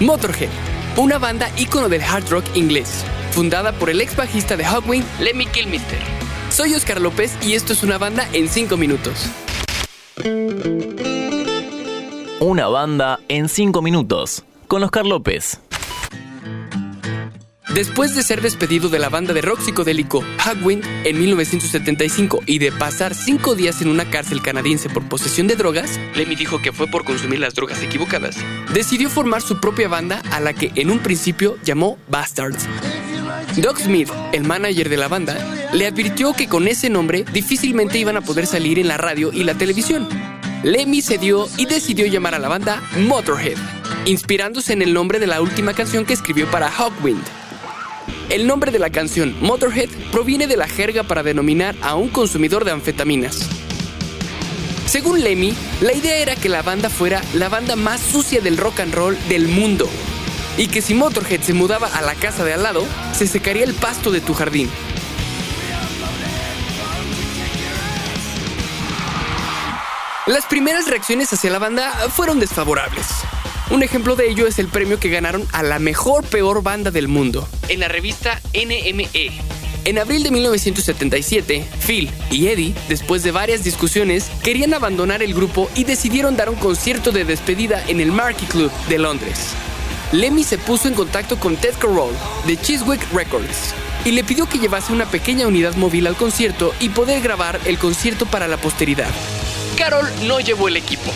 Motorhead, una banda ícono del hard rock inglés, fundada por el ex bajista de Hawkwind, Lemmy Kilmister. Soy Oscar López y esto es una banda en 5 minutos. Una banda en 5 minutos con Oscar López. Después de ser despedido de la banda de rock psicodélico Hawkwind en 1975 y de pasar cinco días en una cárcel canadiense por posesión de drogas, Lemmy dijo que fue por consumir las drogas equivocadas, decidió formar su propia banda a la que en un principio llamó Bastards. Doug Smith, el manager de la banda, le advirtió que con ese nombre difícilmente iban a poder salir en la radio y la televisión. Lemmy cedió y decidió llamar a la banda Motorhead, inspirándose en el nombre de la última canción que escribió para Hawkwind. El nombre de la canción, Motorhead, proviene de la jerga para denominar a un consumidor de anfetaminas. Según Lemmy, la idea era que la banda fuera la banda más sucia del rock and roll del mundo. Y que si Motorhead se mudaba a la casa de al lado, se secaría el pasto de tu jardín. Las primeras reacciones hacia la banda fueron desfavorables. Un ejemplo de ello es el premio que ganaron a la mejor peor banda del mundo, en la revista NME. En abril de 1977, Phil y Eddie, después de varias discusiones, querían abandonar el grupo y decidieron dar un concierto de despedida en el Marquee Club de Londres. Lemmy se puso en contacto con Ted Carroll de Chiswick Records y le pidió que llevase una pequeña unidad móvil al concierto y poder grabar el concierto para la posteridad. Carroll no llevó el equipo,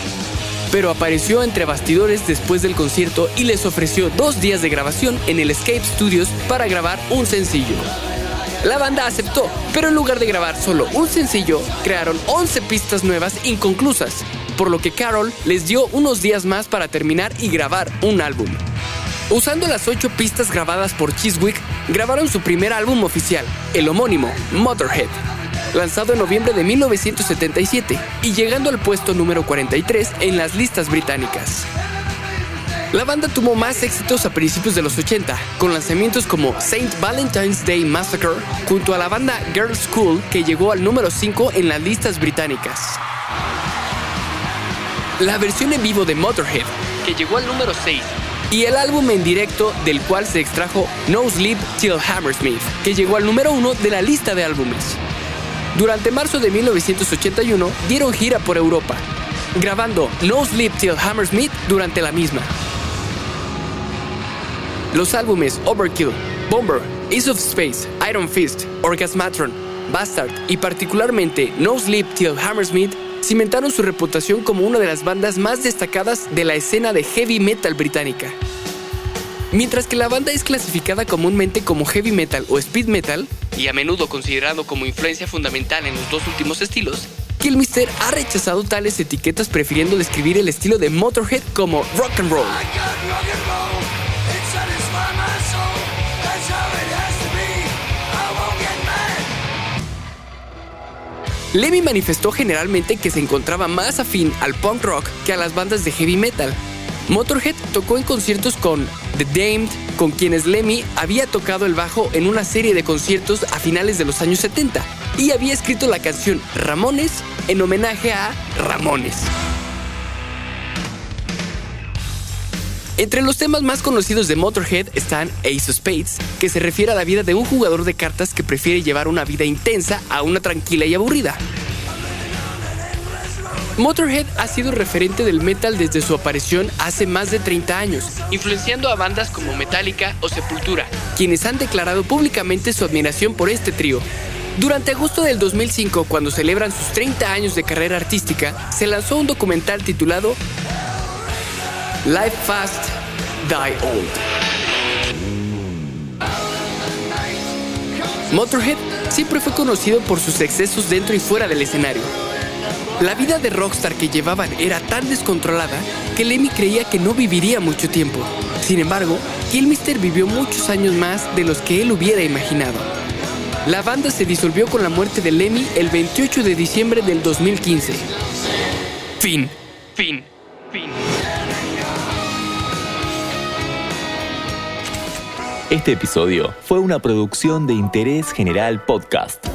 pero apareció entre bastidores después del concierto y les ofreció dos días de grabación en el Escape Studios para grabar un sencillo. La banda aceptó, pero en lugar de grabar solo un sencillo, crearon 11 pistas nuevas inconclusas, por lo que Carol les dio unos días más para terminar y grabar un álbum. Usando las 8 pistas grabadas por Chiswick, grabaron su primer álbum oficial, el homónimo, Motorhead lanzado en noviembre de 1977 y llegando al puesto número 43 en las listas británicas. La banda tuvo más éxitos a principios de los 80, con lanzamientos como Saint Valentine's Day Massacre, junto a la banda Girls School, que llegó al número 5 en las listas británicas. La versión en vivo de Motorhead, que llegó al número 6, y el álbum en directo del cual se extrajo No Sleep Till Hammersmith, que llegó al número 1 de la lista de álbumes. Durante marzo de 1981 dieron gira por Europa, grabando No Sleep Till Hammersmith durante la misma. Los álbumes Overkill, Bomber, Ace of Space, Iron Fist, Orgasmatron, Bastard y particularmente No Sleep Till Hammersmith cimentaron su reputación como una de las bandas más destacadas de la escena de heavy metal británica. Mientras que la banda es clasificada comúnmente como heavy metal o speed metal, y a menudo considerado como influencia fundamental en los dos últimos estilos, Killmister ha rechazado tales etiquetas prefiriendo describir el estilo de Motorhead como rock and roll. Lemmy manifestó generalmente que se encontraba más afín al punk rock que a las bandas de heavy metal. Motorhead tocó en conciertos con The Damned, con quienes Lemmy había tocado el bajo en una serie de conciertos a finales de los años 70 y había escrito la canción Ramones en homenaje a Ramones. Entre los temas más conocidos de Motorhead están Ace of Spades, que se refiere a la vida de un jugador de cartas que prefiere llevar una vida intensa a una tranquila y aburrida. Motorhead ha sido referente del metal desde su aparición hace más de 30 años, influenciando a bandas como Metallica o Sepultura, quienes han declarado públicamente su admiración por este trío. Durante agosto del 2005, cuando celebran sus 30 años de carrera artística, se lanzó un documental titulado Life Fast, Die Old. Motorhead siempre fue conocido por sus excesos dentro y fuera del escenario. La vida de rockstar que llevaban era tan descontrolada que Lemmy creía que no viviría mucho tiempo. Sin embargo, Kilmister vivió muchos años más de los que él hubiera imaginado. La banda se disolvió con la muerte de Lemmy el 28 de diciembre del 2015. Fin. Fin. Fin. Este episodio fue una producción de Interés General Podcast.